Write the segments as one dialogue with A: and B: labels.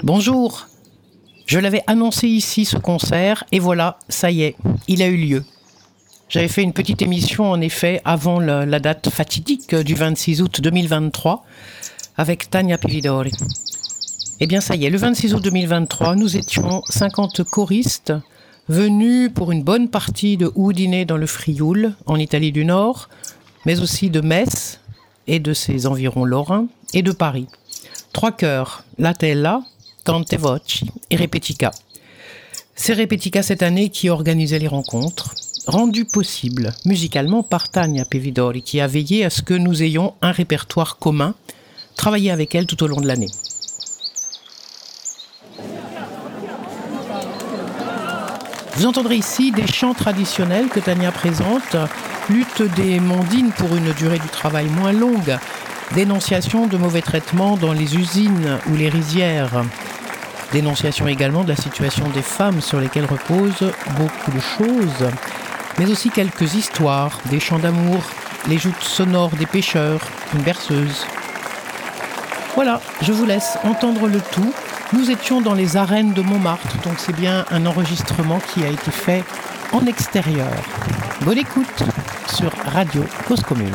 A: Bonjour. Je l'avais annoncé ici ce concert et voilà, ça y est, il a eu lieu. J'avais fait une petite émission en effet avant la, date fatidique du 26 août 2023 avec Tania Pividori. Eh bien ça y est, le 26 août 2023, nous étions 50 choristes venus pour une bonne partie de Udine dans le Frioul, en Italie du Nord, mais aussi de Metz et de ses environs lorrains, et de Paris. Trois chœurs, La Tella, Tante Voci et Repetica. C'est Repetica cette année qui organisait les rencontres, rendues possibles musicalement par Tania Pevidori, qui a veillé à ce que nous ayons un répertoire commun, travaillé avec elle tout au long de l'année. Vous entendrez ici des chants traditionnels que Tania présente, lutte des mondines pour une durée du travail moins longue, dénonciation de mauvais traitements dans les usines ou les rizières, dénonciation également de la situation des femmes sur lesquelles reposent beaucoup de choses, mais aussi quelques histoires, des chants d'amour, les joutes sonores des pêcheurs, une berceuse. Voilà, je vous laisse entendre le tout. Nous étions dans les arènes de Montmartre, donc c'est bien un enregistrement qui a été fait en extérieur. Bonne écoute sur Radio Cause Commune.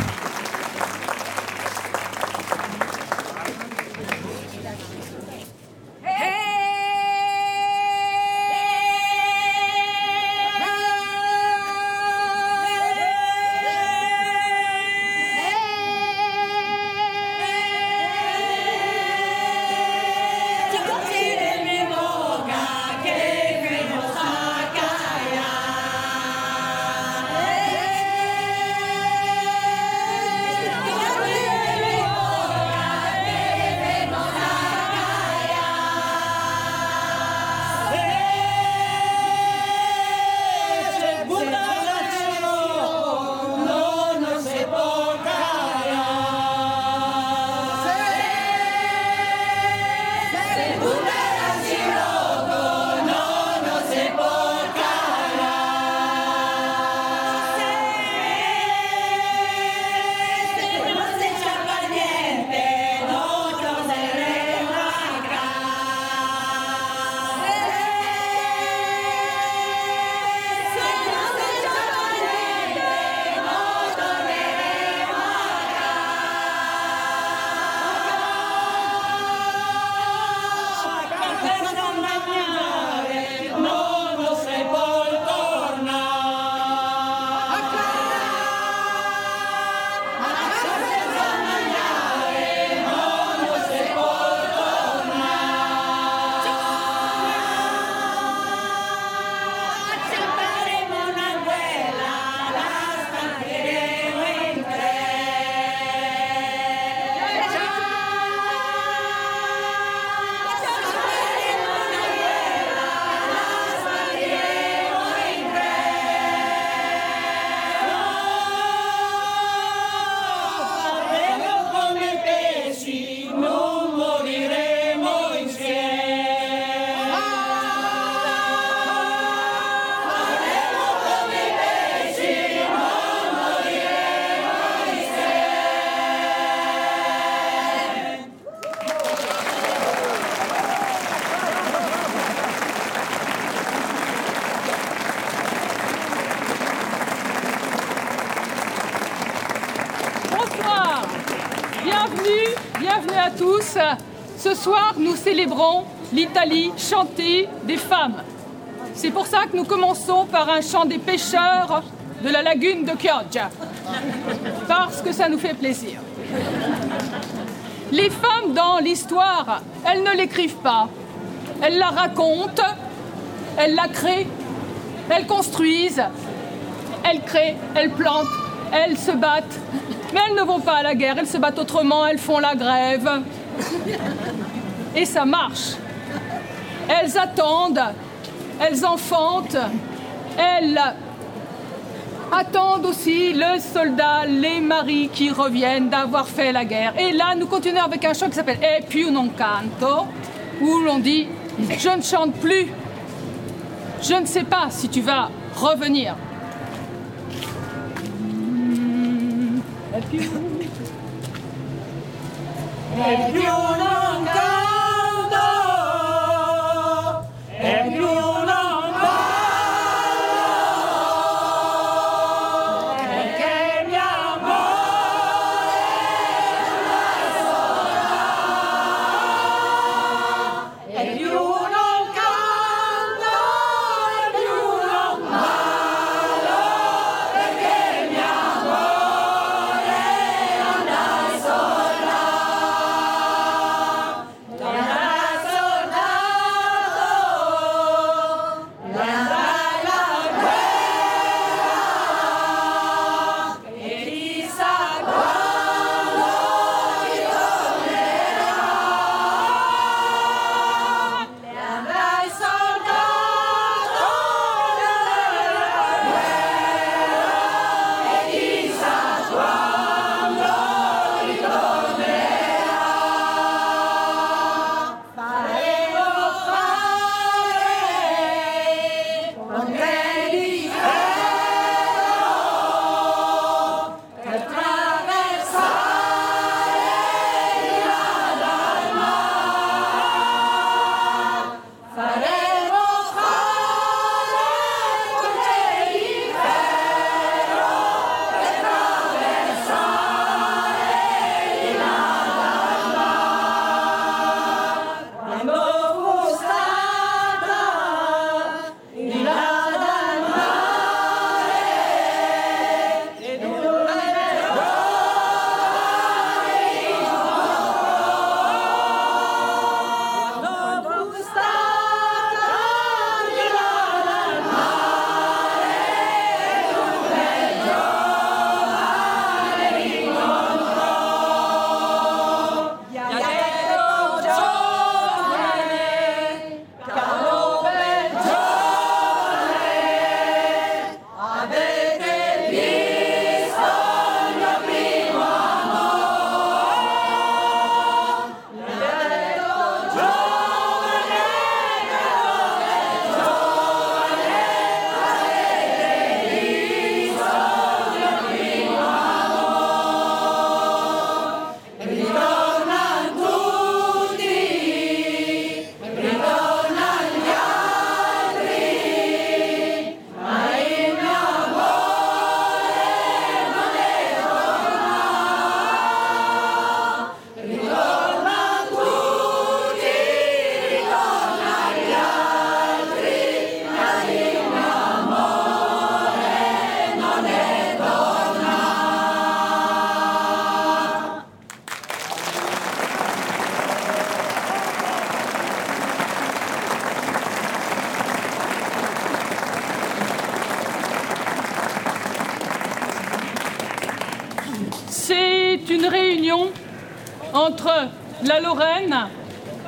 B: Ce soir, nous célébrons l'Italie chantée des femmes. C'est pour ça que nous commençons par un chant des pêcheurs de la lagune de Chioggia, parce que ça nous fait plaisir. Les femmes dans l'histoire, elles ne l'écrivent pas, elles la racontent, elles la créent, elles construisent, elles créent, elles plantent, elles se battent, mais elles ne vont pas à la guerre, elles se battent autrement, elles font la grève. Et ça marche. Elles attendent, elles enfantent, elles attendent aussi le soldat, les maris qui reviennent d'avoir fait la guerre. Et là, nous continuons avec un chant qui s'appelle E più non canto, où l'on dit Je ne chante plus, je ne sais pas si tu vas revenir. E
C: entre la Lorraine,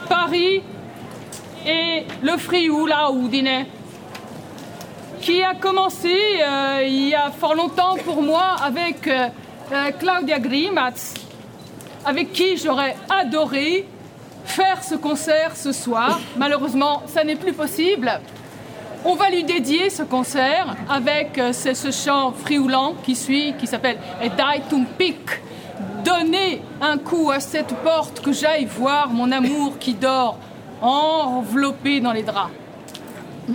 C: Paris et le Frioula ou Diné, qui a commencé euh, il y a fort longtemps pour moi avec euh, euh, Claudia Grimatz, avec qui j'aurais adoré faire ce concert ce soir. Malheureusement, ça n'est plus possible. On va lui dédier ce concert avec ce, chant frioulant qui suit, qui s'appelle Daitum Pik. Donnez un coup à cette porte que j'aille voir mon amour qui dort enveloppé dans les draps.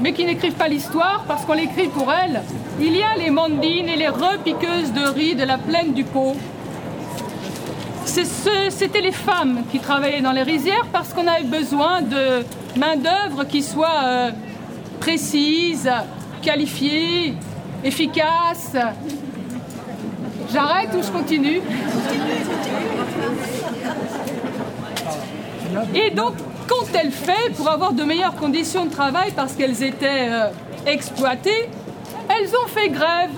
C: mais qui n'écrivent pas l'histoire parce qu'on l'écrit pour elles. Il y a les mondines et les repiqueuses de riz de la plaine du Pau. C'était les femmes qui travaillaient dans les rizières parce qu'on avait besoin de main-d'œuvre qui soit euh, précise, qualifiée, efficace. J'arrête ou je continue? Et donc, qu'ont-elles fait pour avoir de meilleures conditions de travail parce qu'elles étaient euh, exploitées Elles ont fait grève.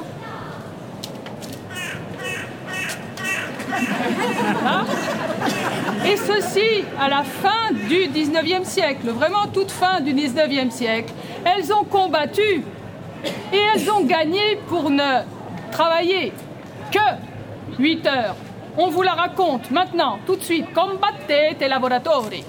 C: Et ceci à la fin du 19e siècle, vraiment toute fin du 19e siècle. Elles ont combattu et elles ont gagné pour ne travailler que 8 heures. On vous la raconte maintenant, tout de suite. Combattete lavoratori.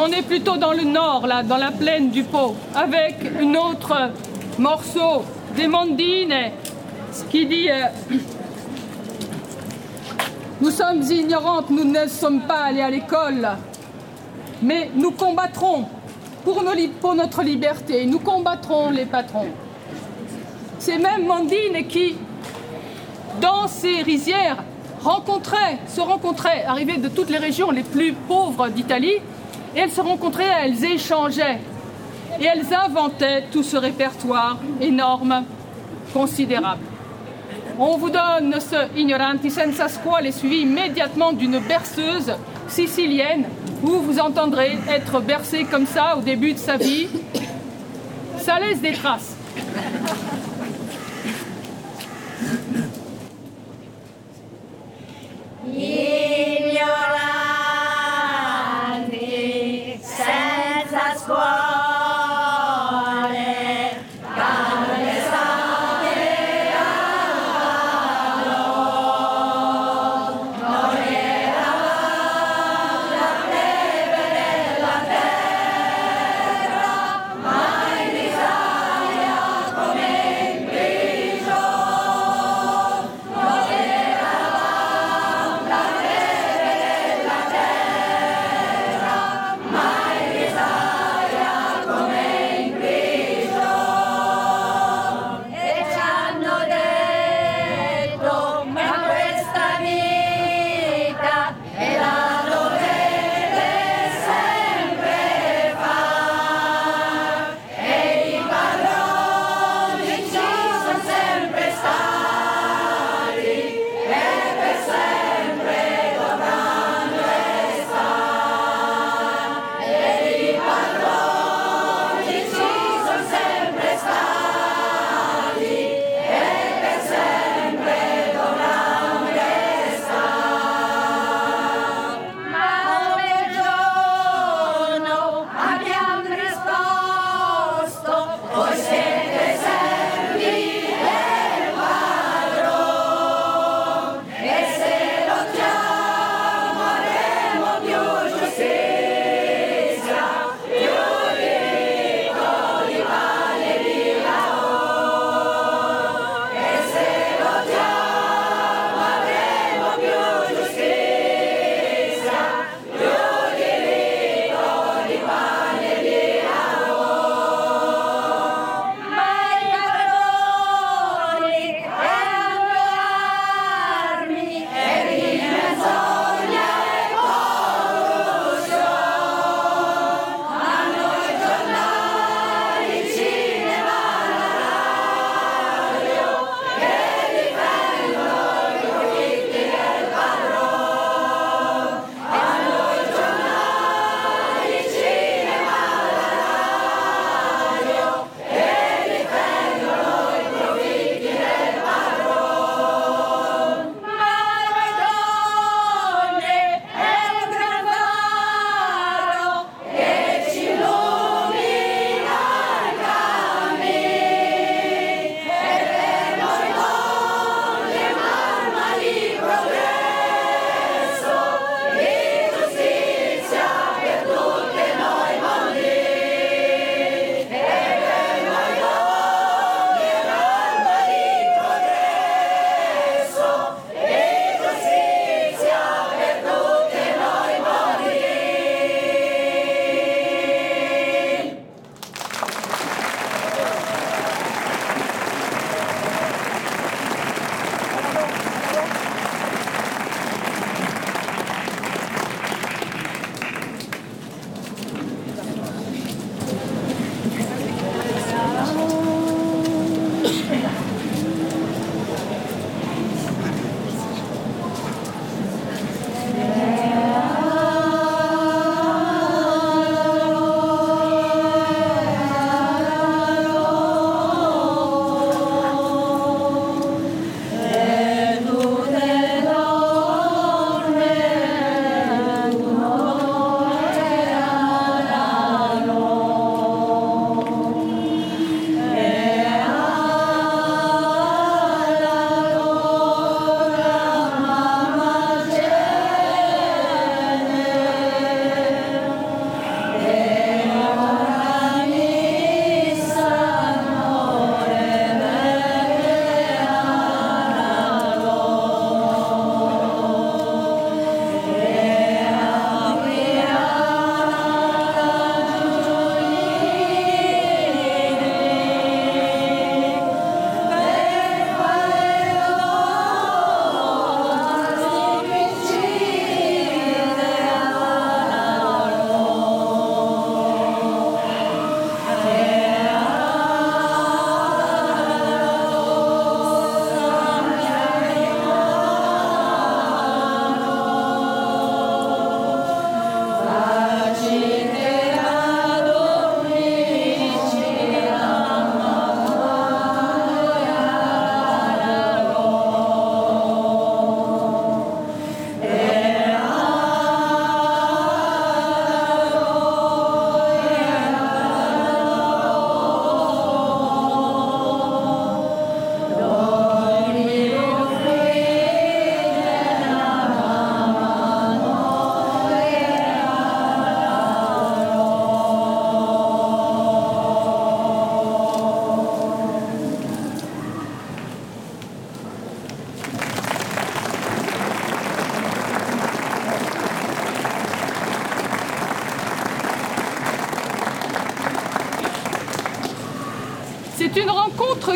B: On est plutôt dans le nord, là, dans la plaine du Pau, avec un autre morceau des Mondines qui dit euh, Nous sommes ignorantes, nous ne sommes pas allés à l'école, mais nous combattrons pour, notre liberté, nous combattrons les patrons. C'est même Mondine qui, dans ces rizières, rencontraient, se rencontraient, arrivaient de toutes les régions les plus pauvres d'Italie, et elles se rencontraient, elles échangeaient, et elles inventaient tout ce répertoire énorme, considérable. On vous donne ce Ignoranti senza scuole suivi immédiatement d'une berceuse sicilienne où vous entendrez être bercé comme ça au début de sa vie. Ça laisse des traces.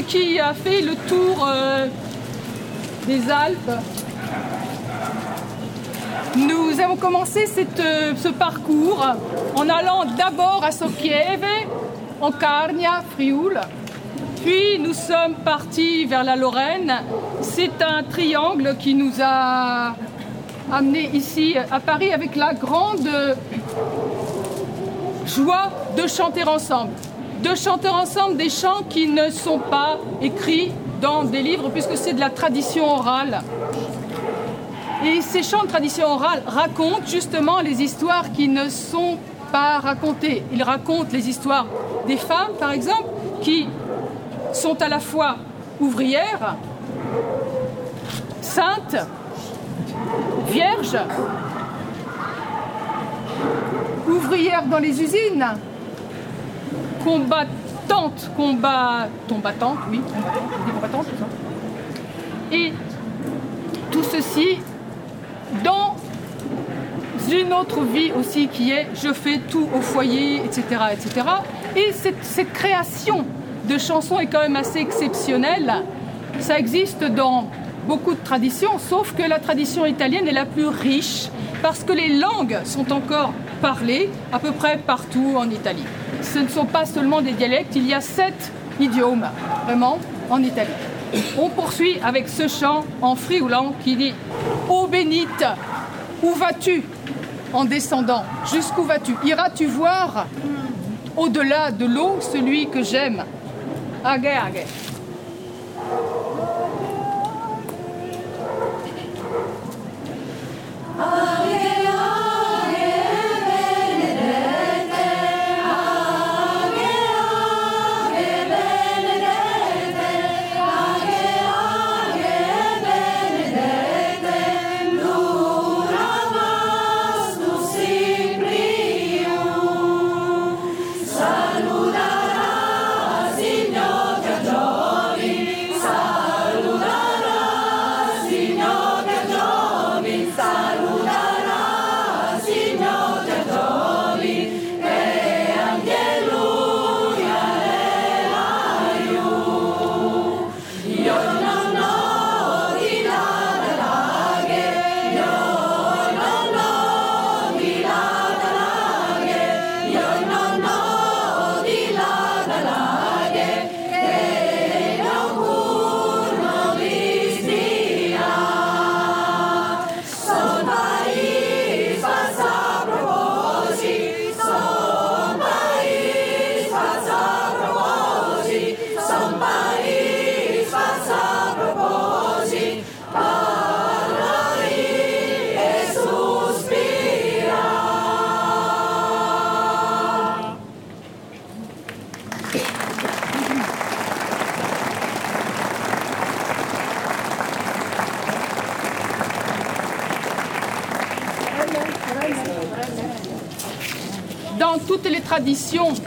B: Qui a fait le tour euh, des Alpes. Nous avons commencé euh, ce parcours en allant d'abord à Sopieve, en Carnia, Frioul. Puis nous sommes partis vers la Lorraine. C'est un triangle qui nous a amenés ici à Paris avec la grande joie de chanter ensemble. De chanter ensemble des chants qui ne sont pas écrits dans des livres puisque c'est de la tradition orale. Et ces chants de tradition orale racontent justement les histoires qui ne sont pas racontées. Ils racontent les histoires des femmes, par exemple, qui sont à la fois ouvrières, saintes, vierges, ouvrières dans les usines, combattantes, combat, combattantes, oui, combattantes, et tout ceci dans une autre vie aussi qui est je fais tout au foyer, etc. etc. Et cette, cette création de chansons est quand même assez exceptionnelle. Ça existe dans beaucoup de traditions, sauf que la tradition italienne est la plus riche parce que les langues sont encore parlées à peu près partout en Italie. Ce ne sont pas seulement des dialectes, il y a sept idiomes vraiment en Italie. On poursuit avec ce chant en frioulant qui dit Ô bénite, où vas-tu en descendant Jusqu'où vas-tu Iras-tu voir au-delà de l'eau celui que j'aime? Agé, agé. Dans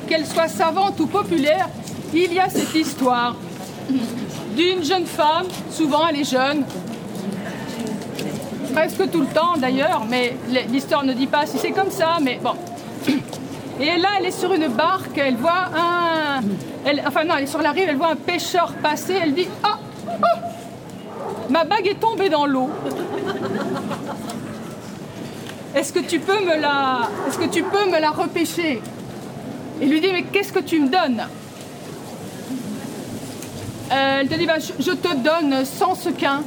B: qu'elles soient savantes ou populaires, il y a cette histoire d'une jeune femme, souvent elle est jeune, presque tout le temps d'ailleurs, mais l'histoire ne dit pas si c'est comme ça, mais bon. Et là, elle est sur une barque, elle voit un. Enfin, non, elle est sur la rive, elle voit un pêcheur passer, elle dit Ah oh, Ma bague est tombée dans l'eau. Est-ce que tu peux me la. Est-ce que tu peux me la repêcher? Il lui dit Mais qu'est-ce que tu me donnes? Euh, Elle te dit bah, je, te donne 100 sequins.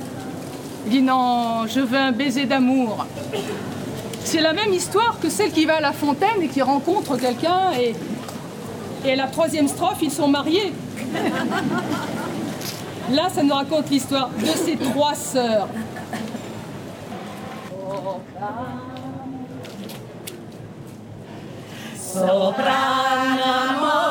B: Il dit Non, je veux un baiser d'amour. C'est la même histoire que celle qui va à la fontaine et qui rencontre quelqu'un et, la troisième strophe, ils sont mariés. Là, ça nous raconte l'histoire de ces trois sœurs.
C: Soprano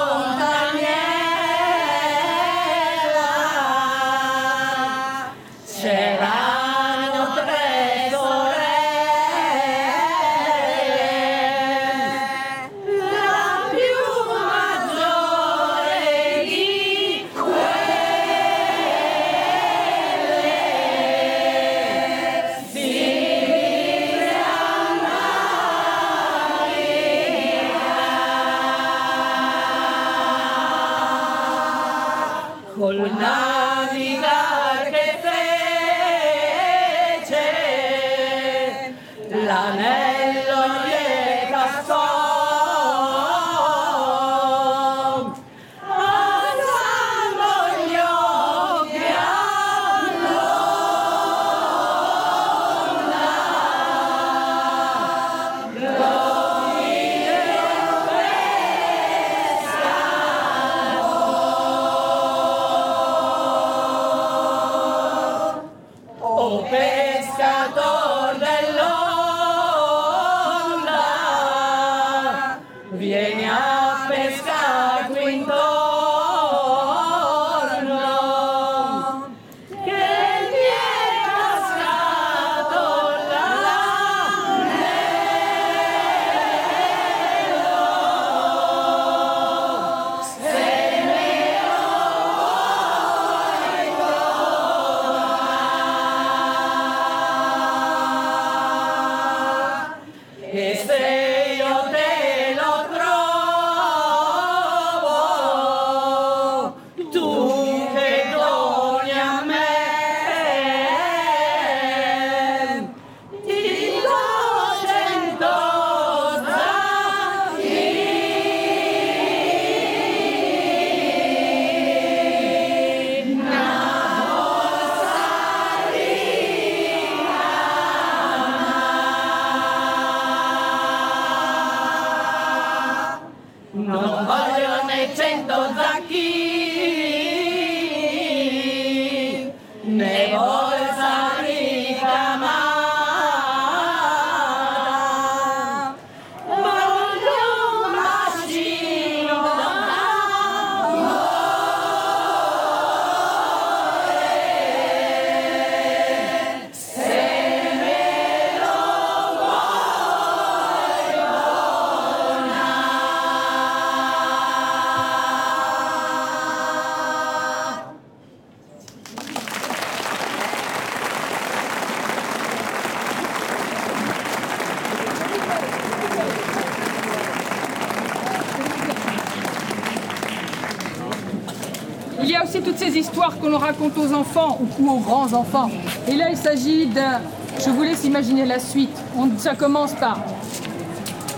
C: histoires que l'on raconte aux enfants ou aux grands-enfants. Et là, il s'agit d'un... Je vous laisse imaginer la suite. On, ça commence par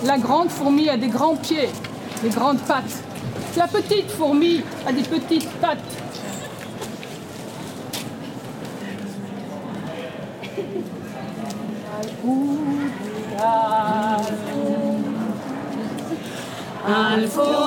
C: la grande fourmi a des grands pieds, des grandes pattes. La petite fourmi a des petites pattes. Alfou,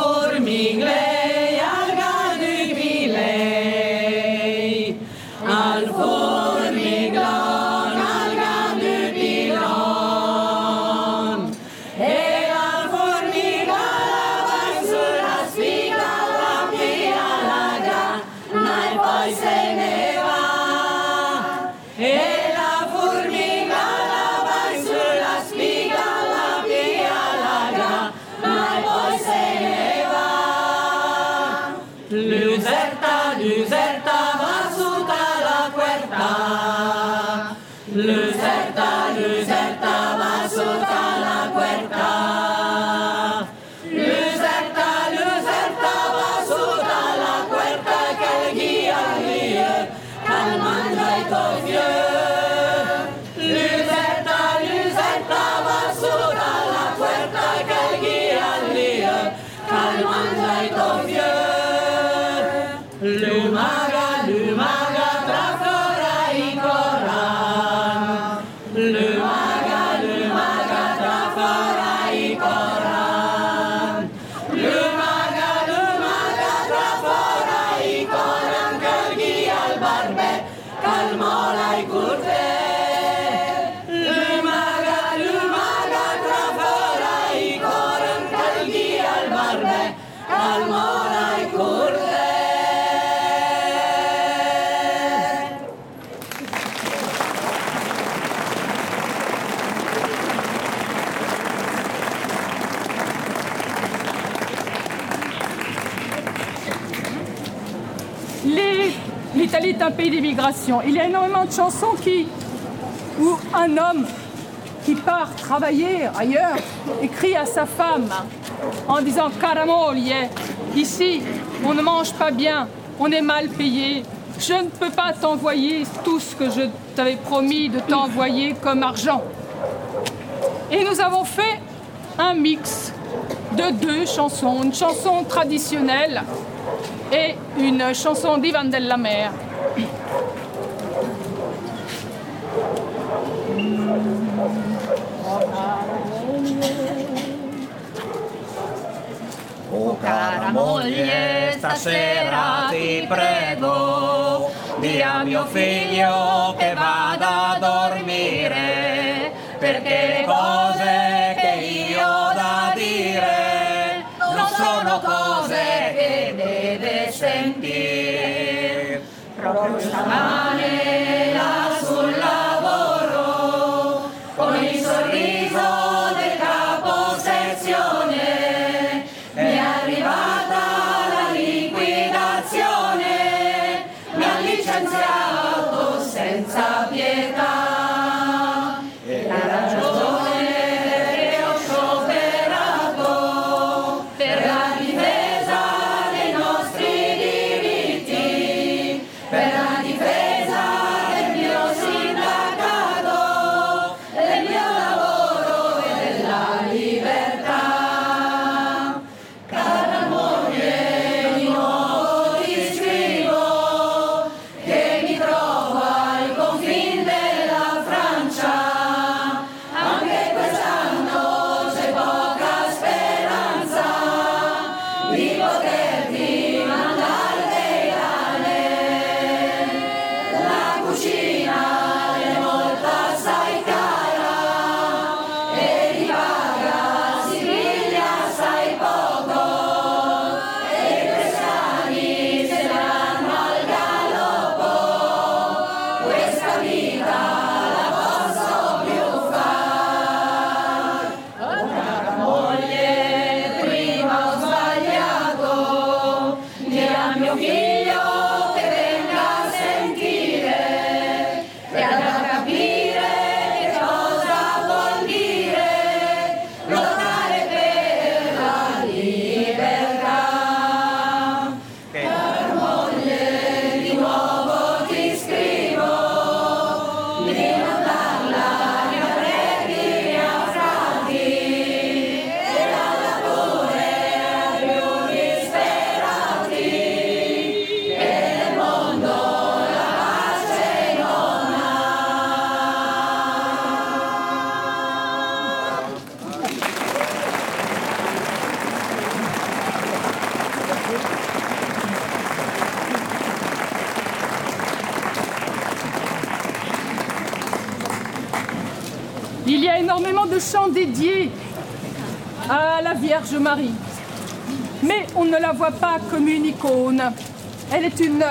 C: L'Italie est un pays d'immigration. Il y a énormément de chansons qui, où un homme qui part travailler ailleurs écrit à sa femme en disant Caramoglie, ici, on ne mange pas bien,
B: on est mal payé, je ne peux pas t'envoyer tout ce que je t'avais promis de t'envoyer comme argent. Et nous avons fait un mix de deux chansons, une chanson traditionnelle et une chanson d'Ivan Della Mer.
C: Oh cara moglie, stasera ti prego, di a mio figlio che vada a dormire, perché
B: Marie. Mais on ne la voit pas comme une icône. Elle est une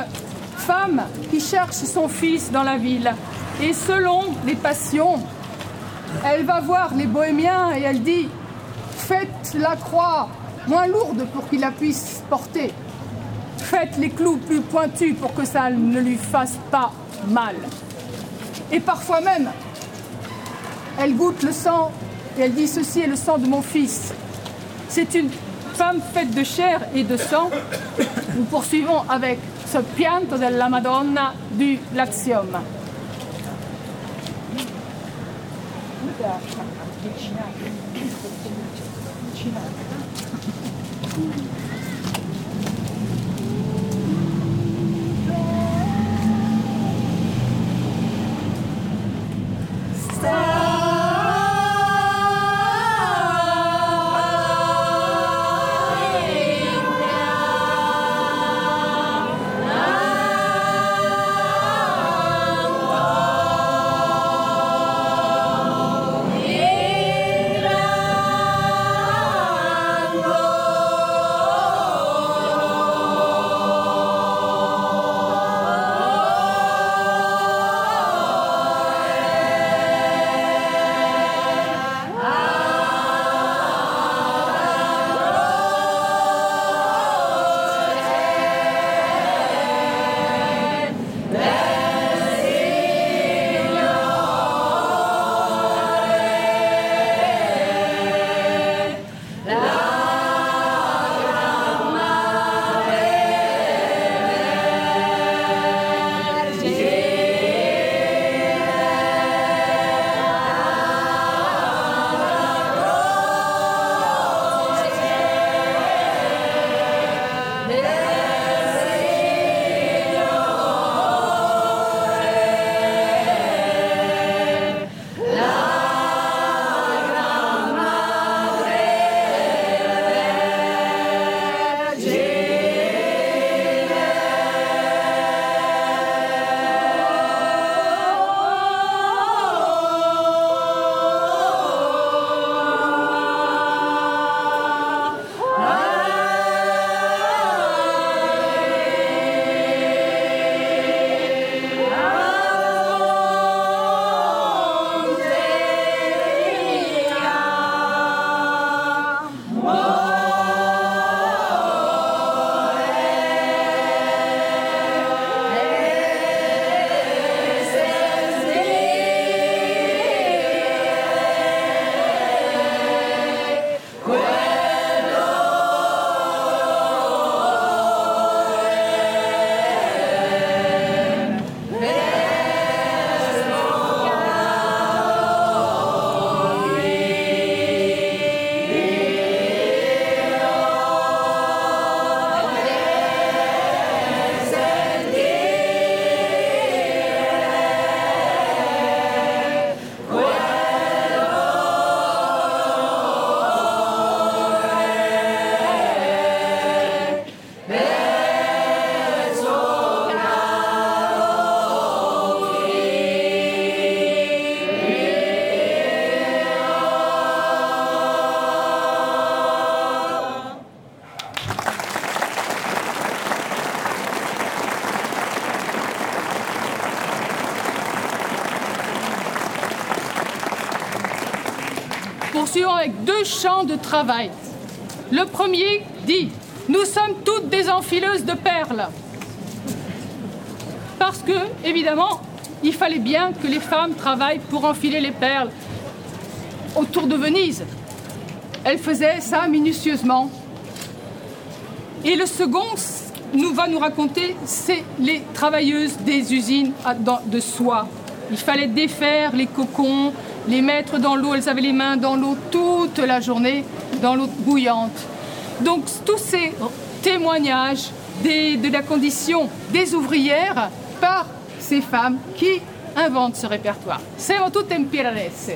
B: femme qui cherche son fils dans la ville. Et selon les passions, elle va voir les bohémiens et elle dit Faites la croix moins lourde pour qu'il la puisse porter. Faites les clous plus pointus pour que ça ne lui fasse pas mal. Et parfois même, elle goûte le sang et elle dit Ceci est le sang de mon fils. C'est une femme faite de chair et de sang. Nous poursuivons avec ce pianto della Madonna du Lazium.
C: Champs de travail. Le premier dit Nous sommes toutes des enfileuses de perles. Parce que, évidemment, il fallait bien que les femmes travaillent pour enfiler les perles autour de Venise. Elles faisaient ça minutieusement. Et le second nous va nous raconter, c'est les travailleuses des usines de soie. Il fallait défaire les cocons, les mettre dans l'eau. Elles avaient les mains dans l'eau toute la journée, dans l'eau bouillante. Donc tous ces témoignages de la condition des ouvrières par ces femmes qui inventent ce répertoire. Siamo tutte impiraresse.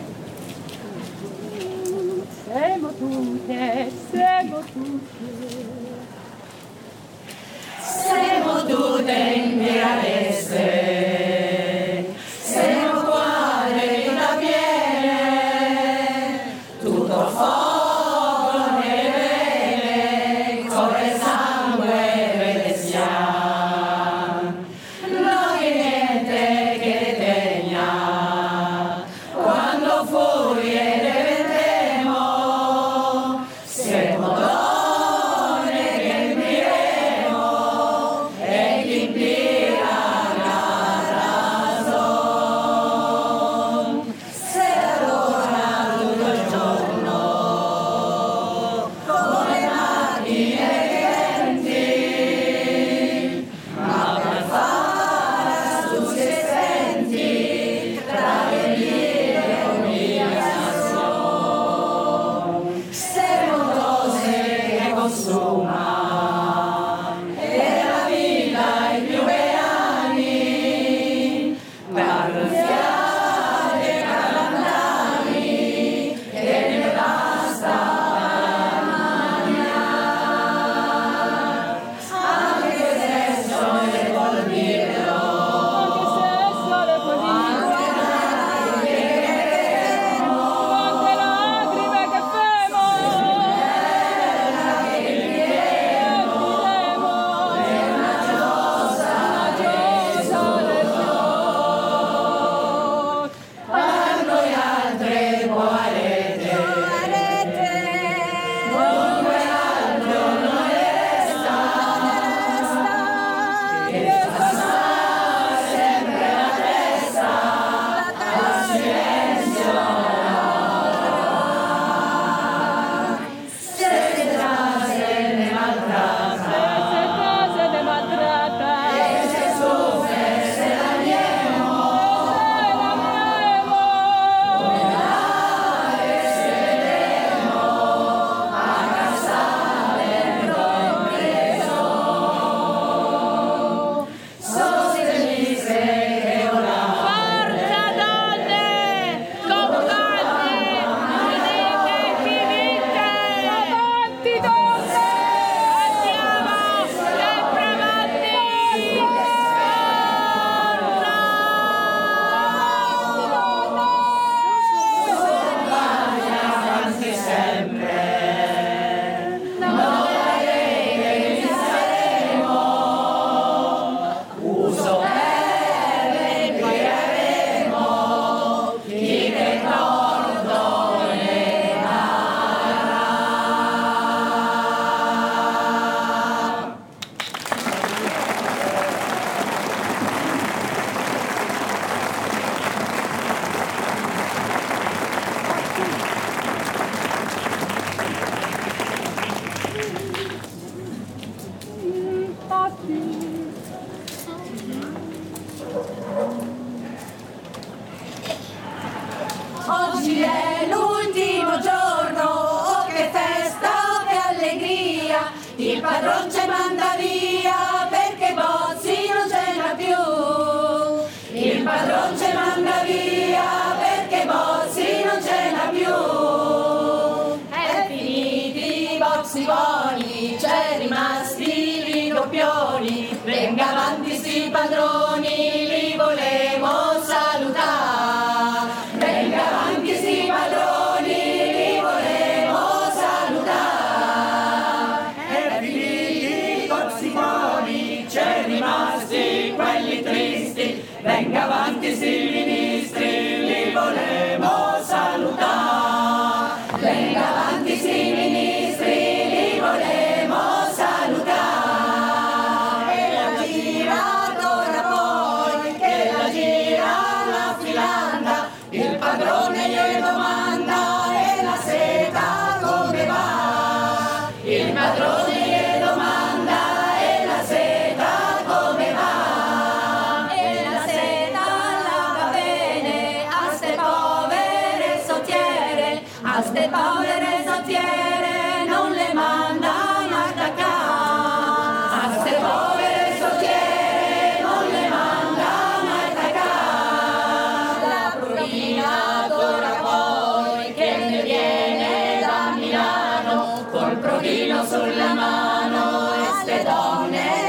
B: col profilo sulla mano e ste donne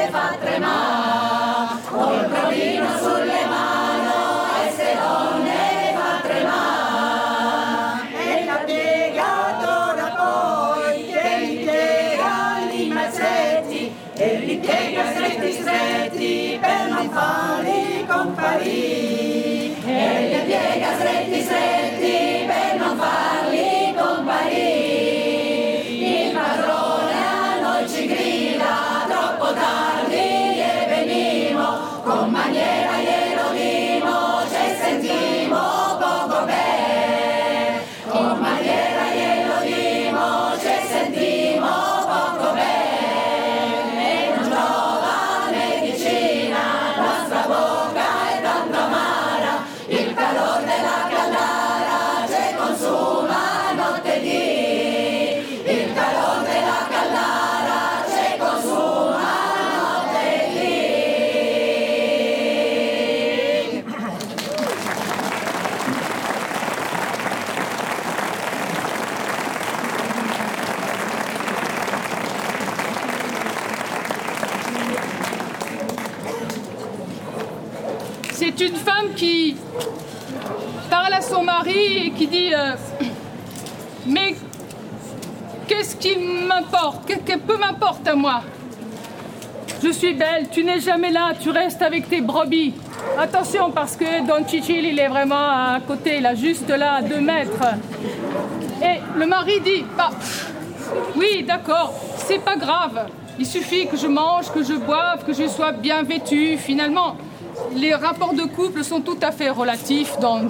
C: qui dit euh, Mais qu'est-ce qui m'importe? Que peu m'importe à moi? Je suis belle, tu n'es jamais là, tu restes avec tes brebis. Attention parce que Don Chichil, il est vraiment à côté, là, juste là, à deux mètres. Et le mari dit bah, Oui, d'accord, c'est pas grave. Il suffit que je mange, que je boive, que je sois bien vêtue, finalement les rapports de couple sont tout à fait relatifs dans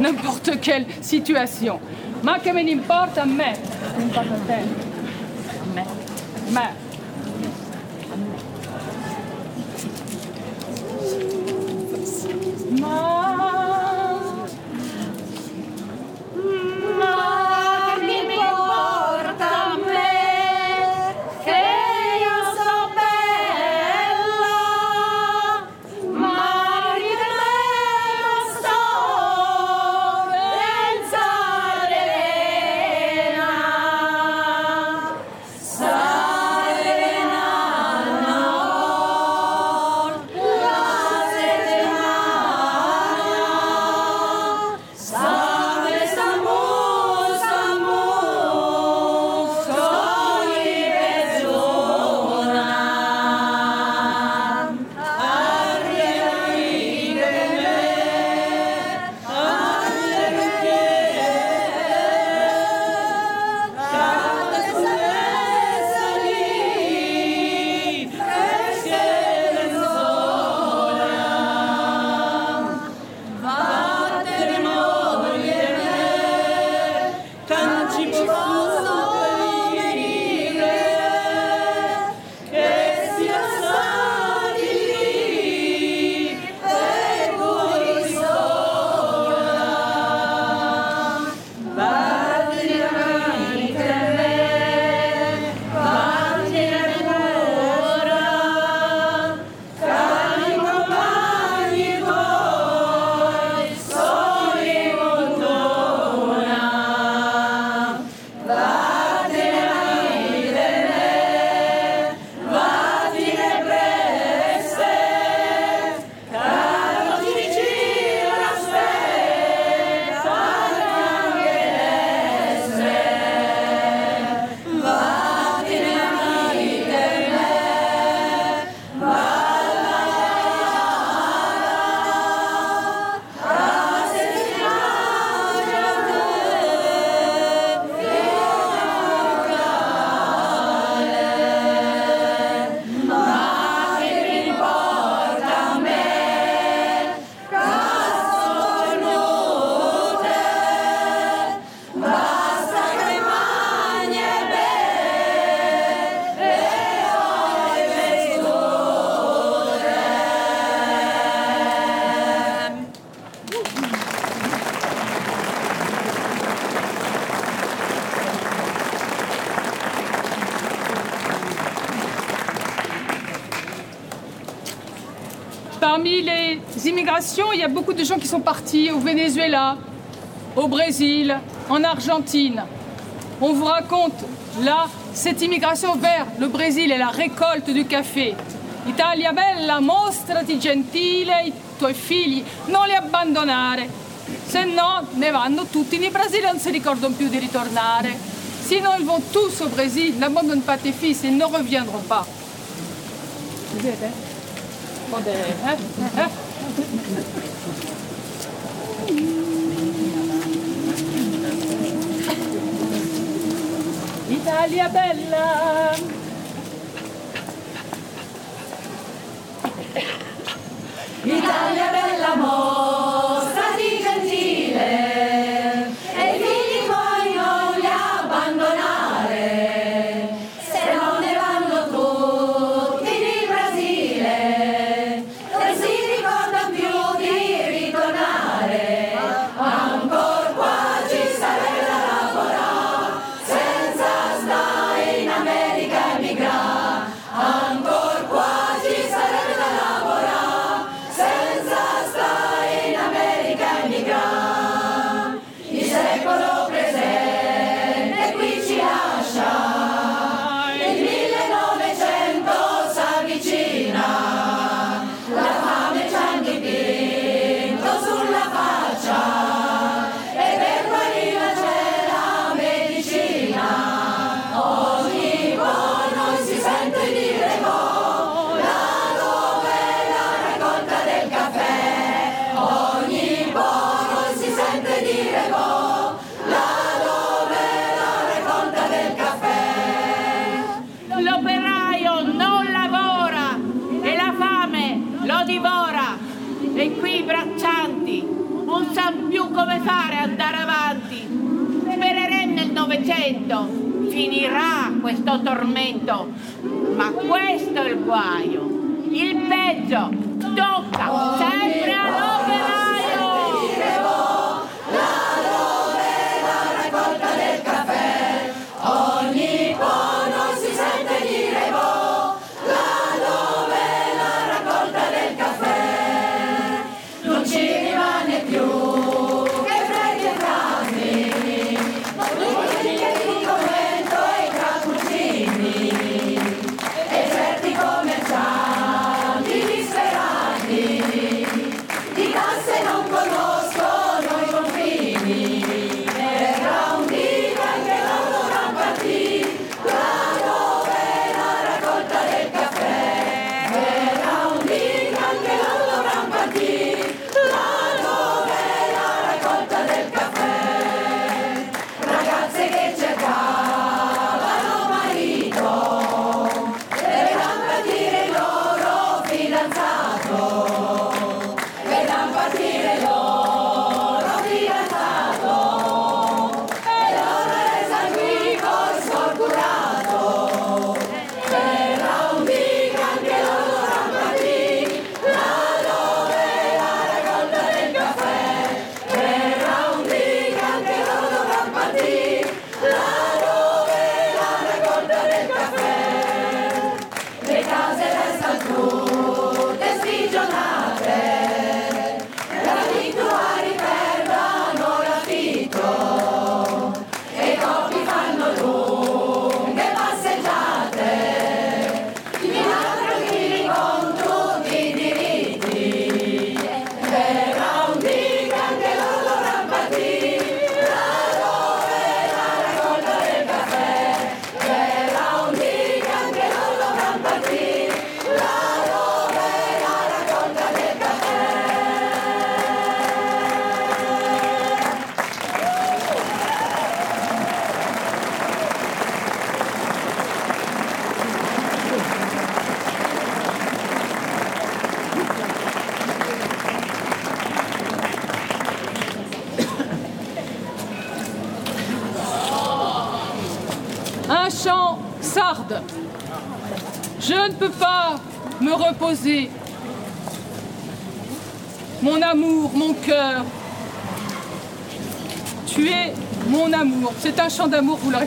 C: n'importe quelle situation. Ma che me n'importe, me. il y a beaucoup de gens qui sont partis au Venezuela, au Brésil, en Argentine. On vous raconte là
B: cette immigration vers le Brésil et la récolte du café. Italia bella, mostrati gentile i tuoi figli, non li abbandonare, se no ne vanno tutti. In Brasile non si ricordano più di ritornare. Sinon ils vont tous au Brésil, n'abandonne pas tes fils, ils ne reviendront pas. Vous êtes, hein? Italia bella!
D: Italia bella
C: amore! finirà questo tormento, ma questo è il guaio, il peggio tocca.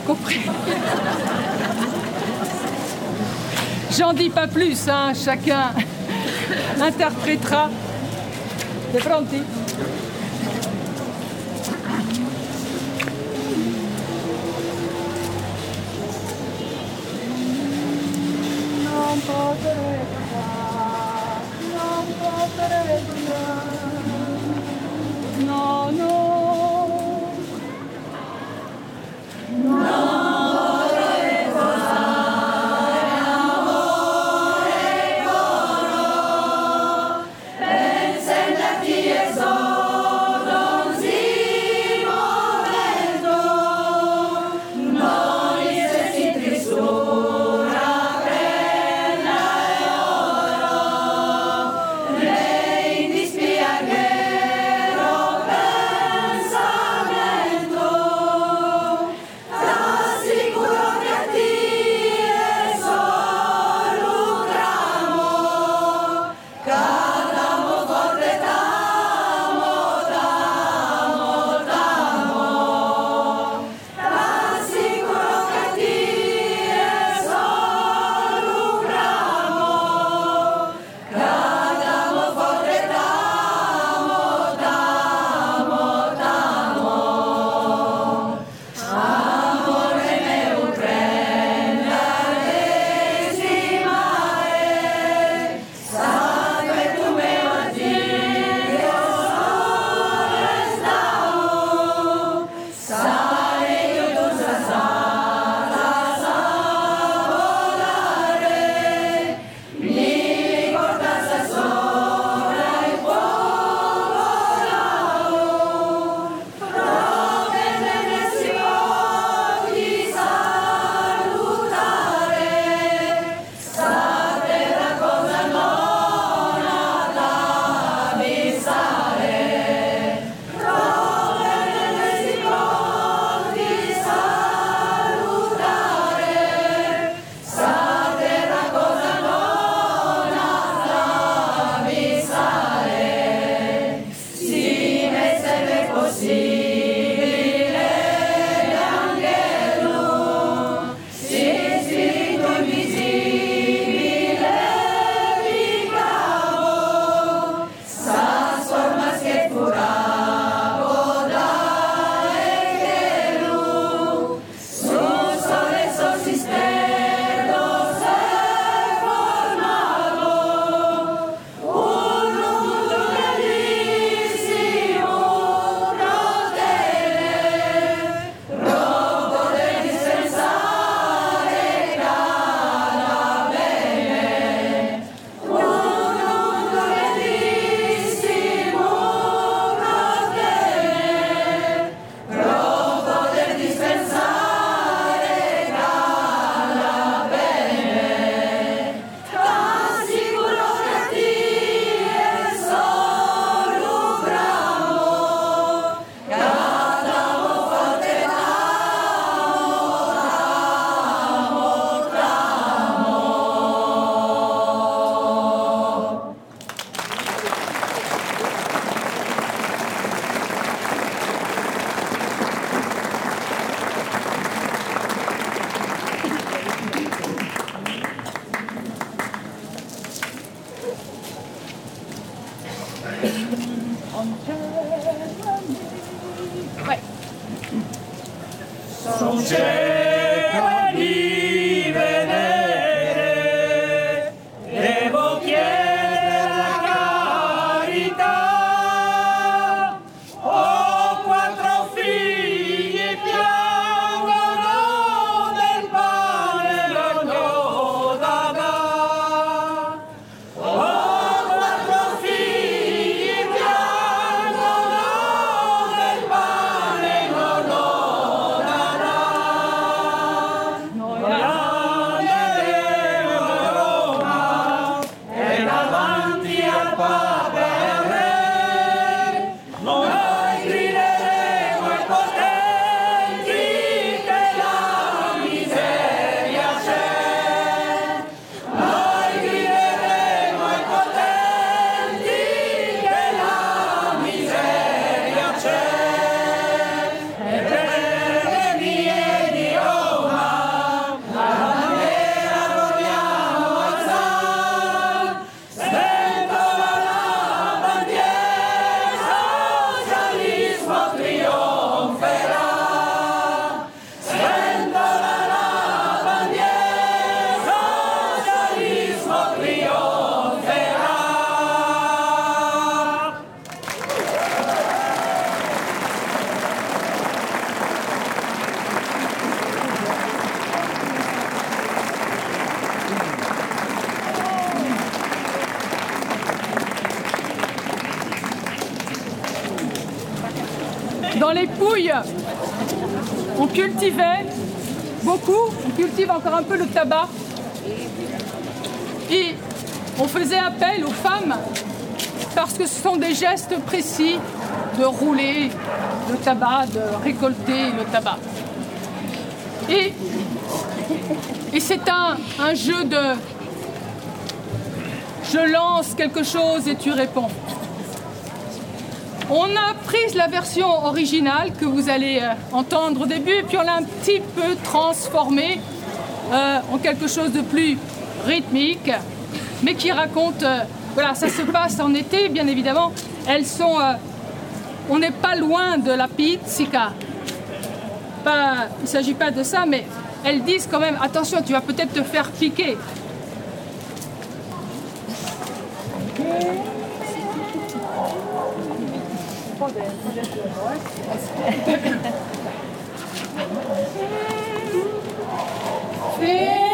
B: compris. J'en dis pas plus, hein, chacun interprétera. De pronti.
C: Le tabac. Et on faisait appel aux femmes parce que ce sont des gestes précis de rouler le tabac, de récolter le tabac. Et, et c'est un, un jeu de je lance quelque chose et tu réponds. On a pris la version originale que vous allez euh, entendre au début, et puis on l'a un petit peu transformée euh, en quelque chose de plus rythmique, mais qui raconte. euh, voilà, ça se passe en été, bien évidemment. Elles sont. euh, on n'est pas loin de la pizzica. Pas, il ne s'agit pas de ça, mais elles disent quand même attention, tu vas peut-être te faire piquer. Sim.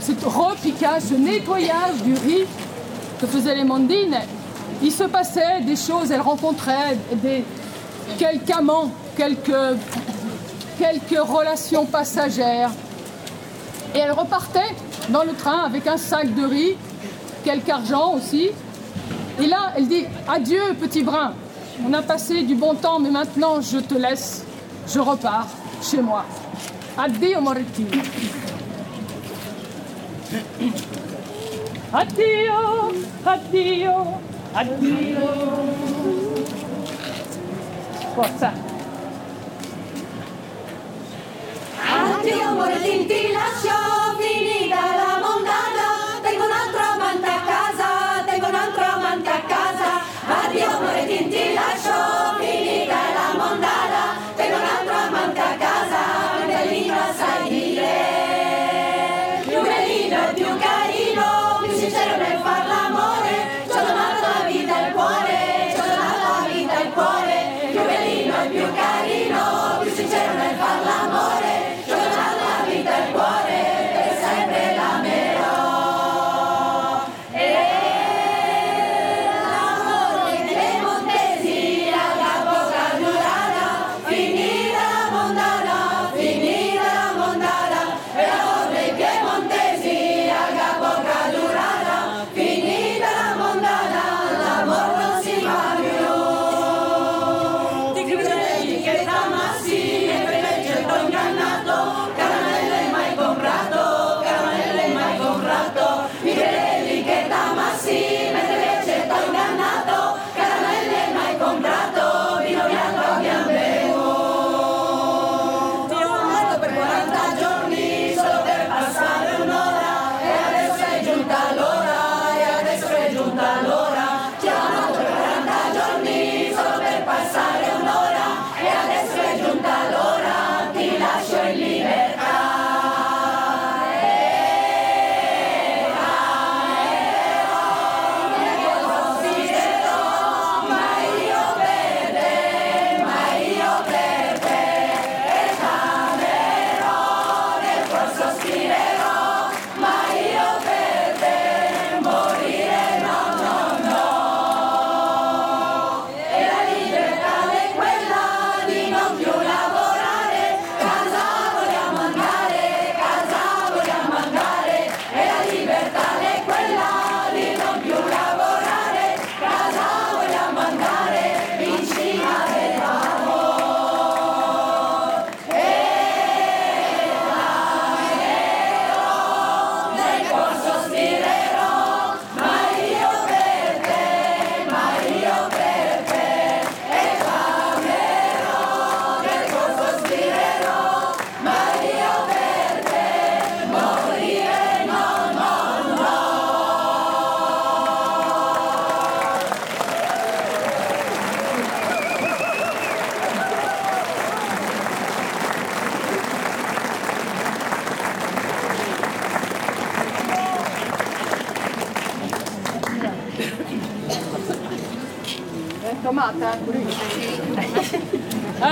C: Ce repiquage, ce nettoyage du riz que faisaient les mondines, il se passait des choses, elles rencontraient des, quelques amants, quelques, quelques relations passagères. Et elles repartaient dans le train avec un sac de riz, quelque argent aussi. Et là, elle dit Adieu, petit brin. On a passé du bon temps, mais maintenant je te laisse. Je repars chez moi. Addio, Moretti. Addio, addio, addio. Forza.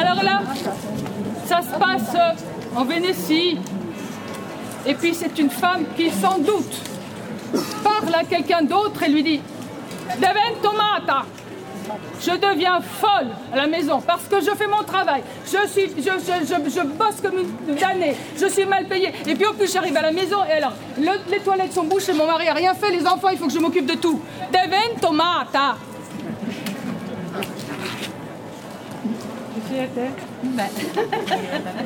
C: Alors là, ça se passe euh, en Vénétie. Et puis c'est une femme qui sans doute parle à quelqu'un d'autre et lui dit Deven tomata je deviens folle à la maison parce que je fais mon travail. Je, suis, bosse comme une damnée. Je suis mal payée. Et puis en plus, j'arrive à la maison et alors, le- les toilettes sont bouchées, mon mari a rien fait, les enfants, il faut que je m'occupe de tout. Deven tomata. Deven tomata.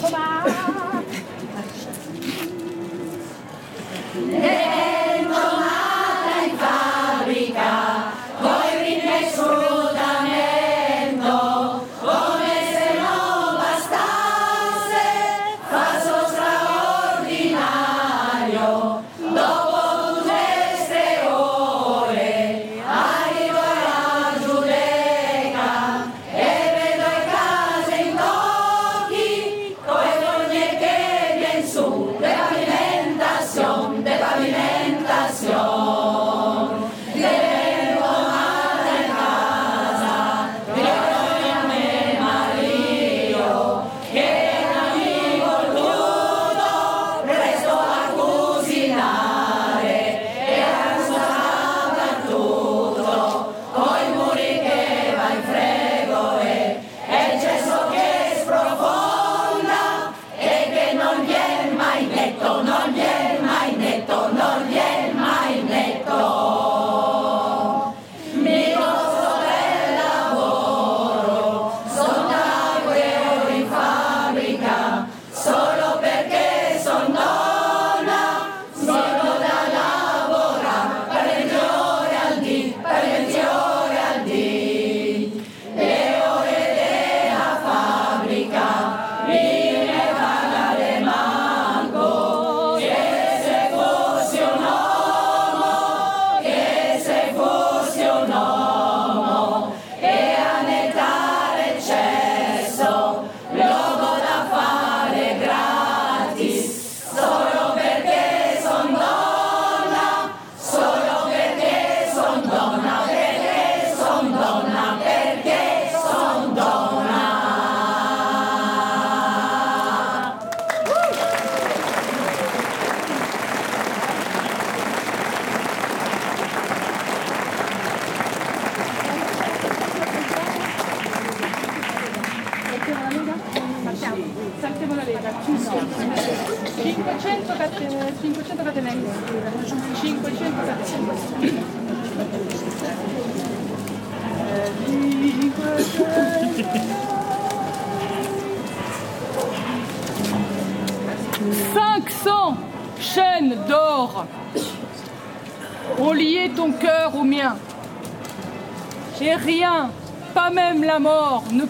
C: Saltiamo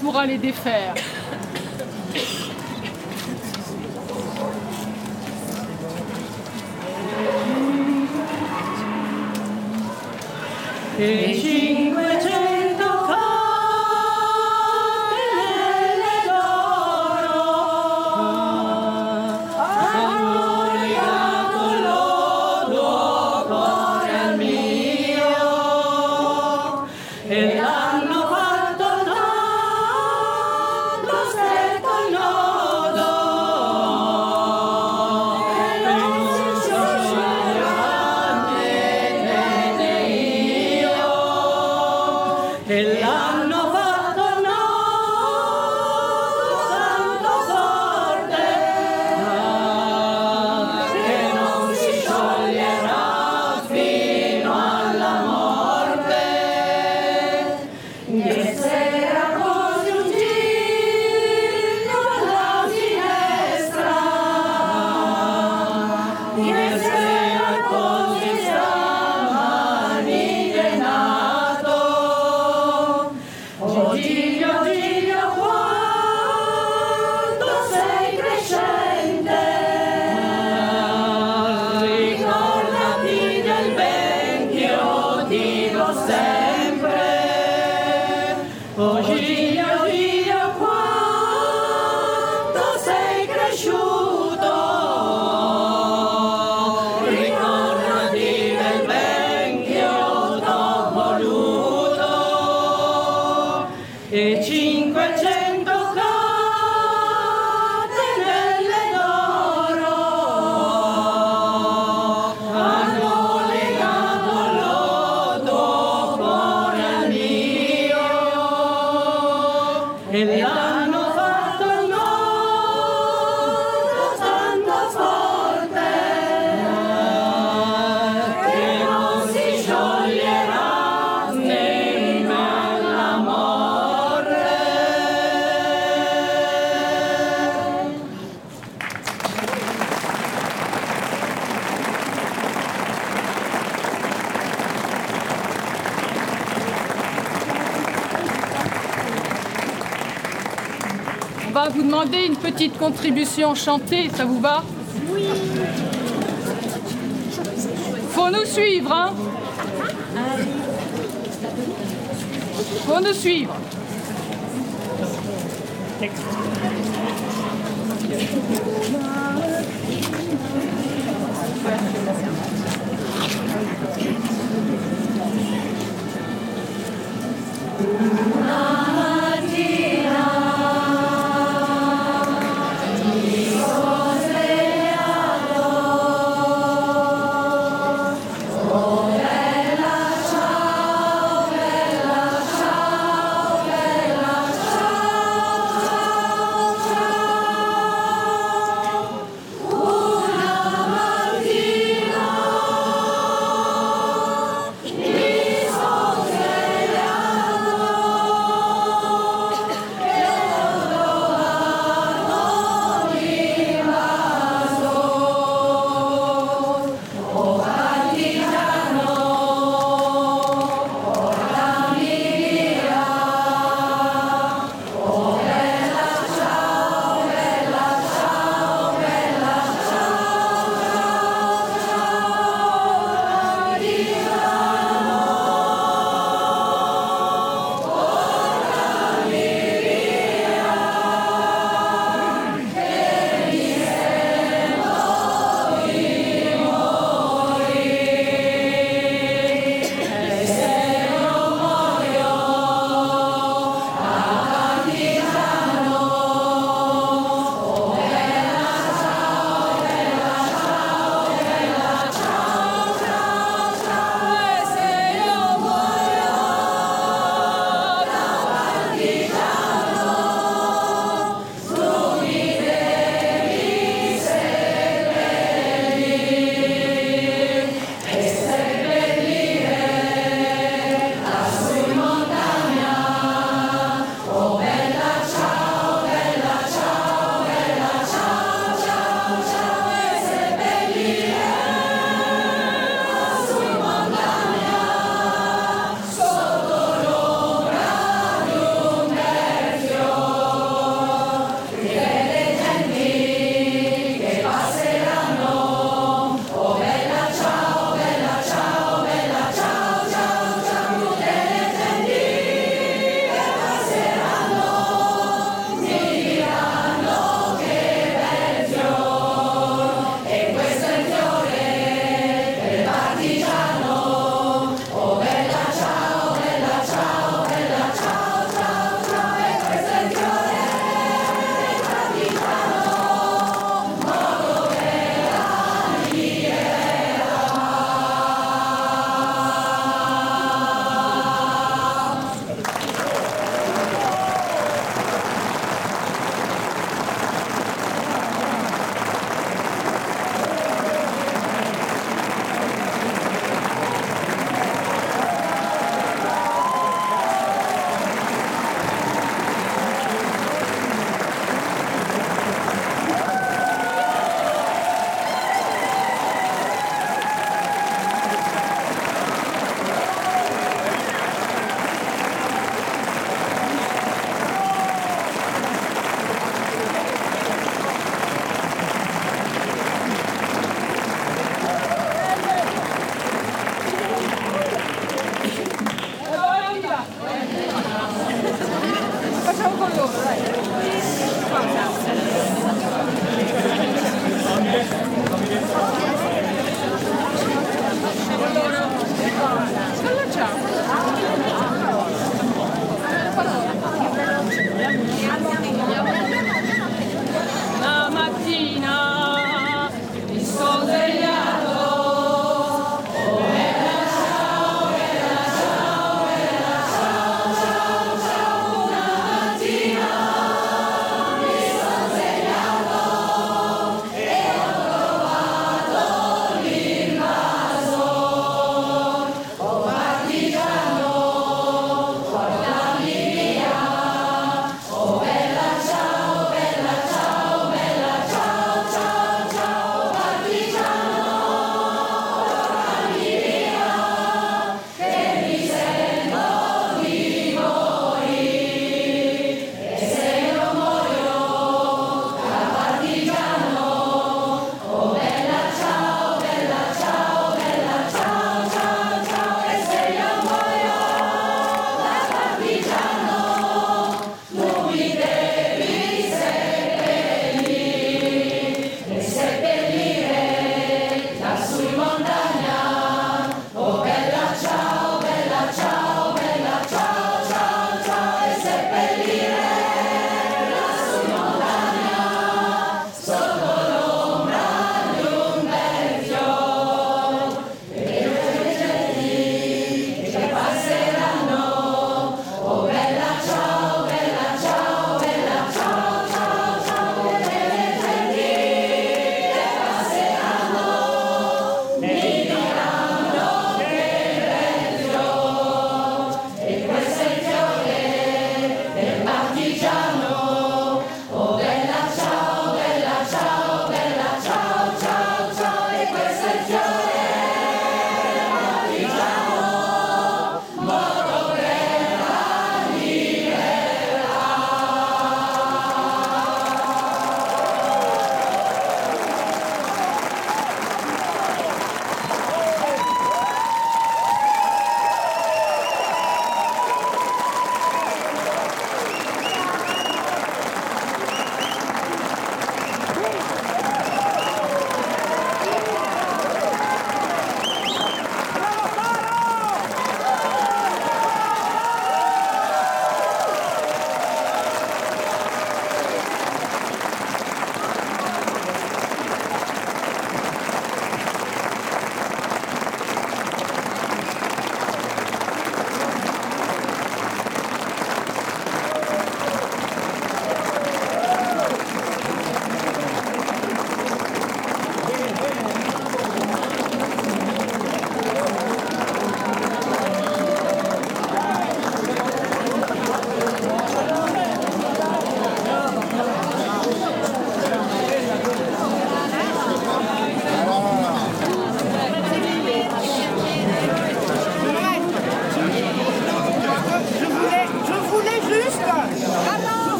C: pourra les défaire. Petite contribution chantée, ça vous va Oui. Faut nous suivre, hein Faut nous suivre.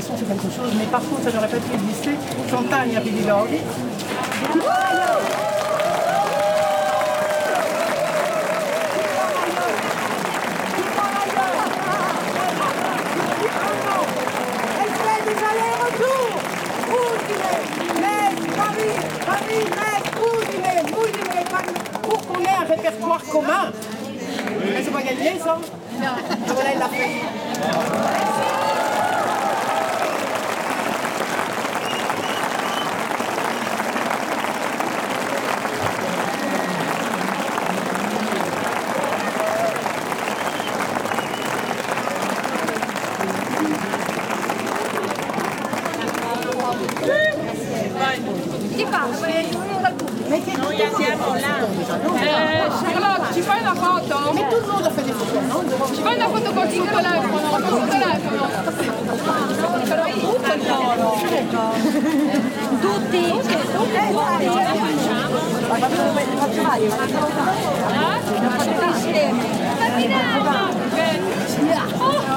E: C'est quelque chose, mais par contre ça n'aurait pas pu exister sans Tania Pidiloghi.
F: Ti faccio le riunioni dal pubblico. Noi andiamo là. Eh, ci fai
E: una foto? Metti un nudo
B: per il Ci fai una foto
E: con il telefono, col tuo telefono. Però tutto il
B: loro. Tutti. Eh, tutti, tutti, tutti, tutti, Ma facciamo varie, ma Ja.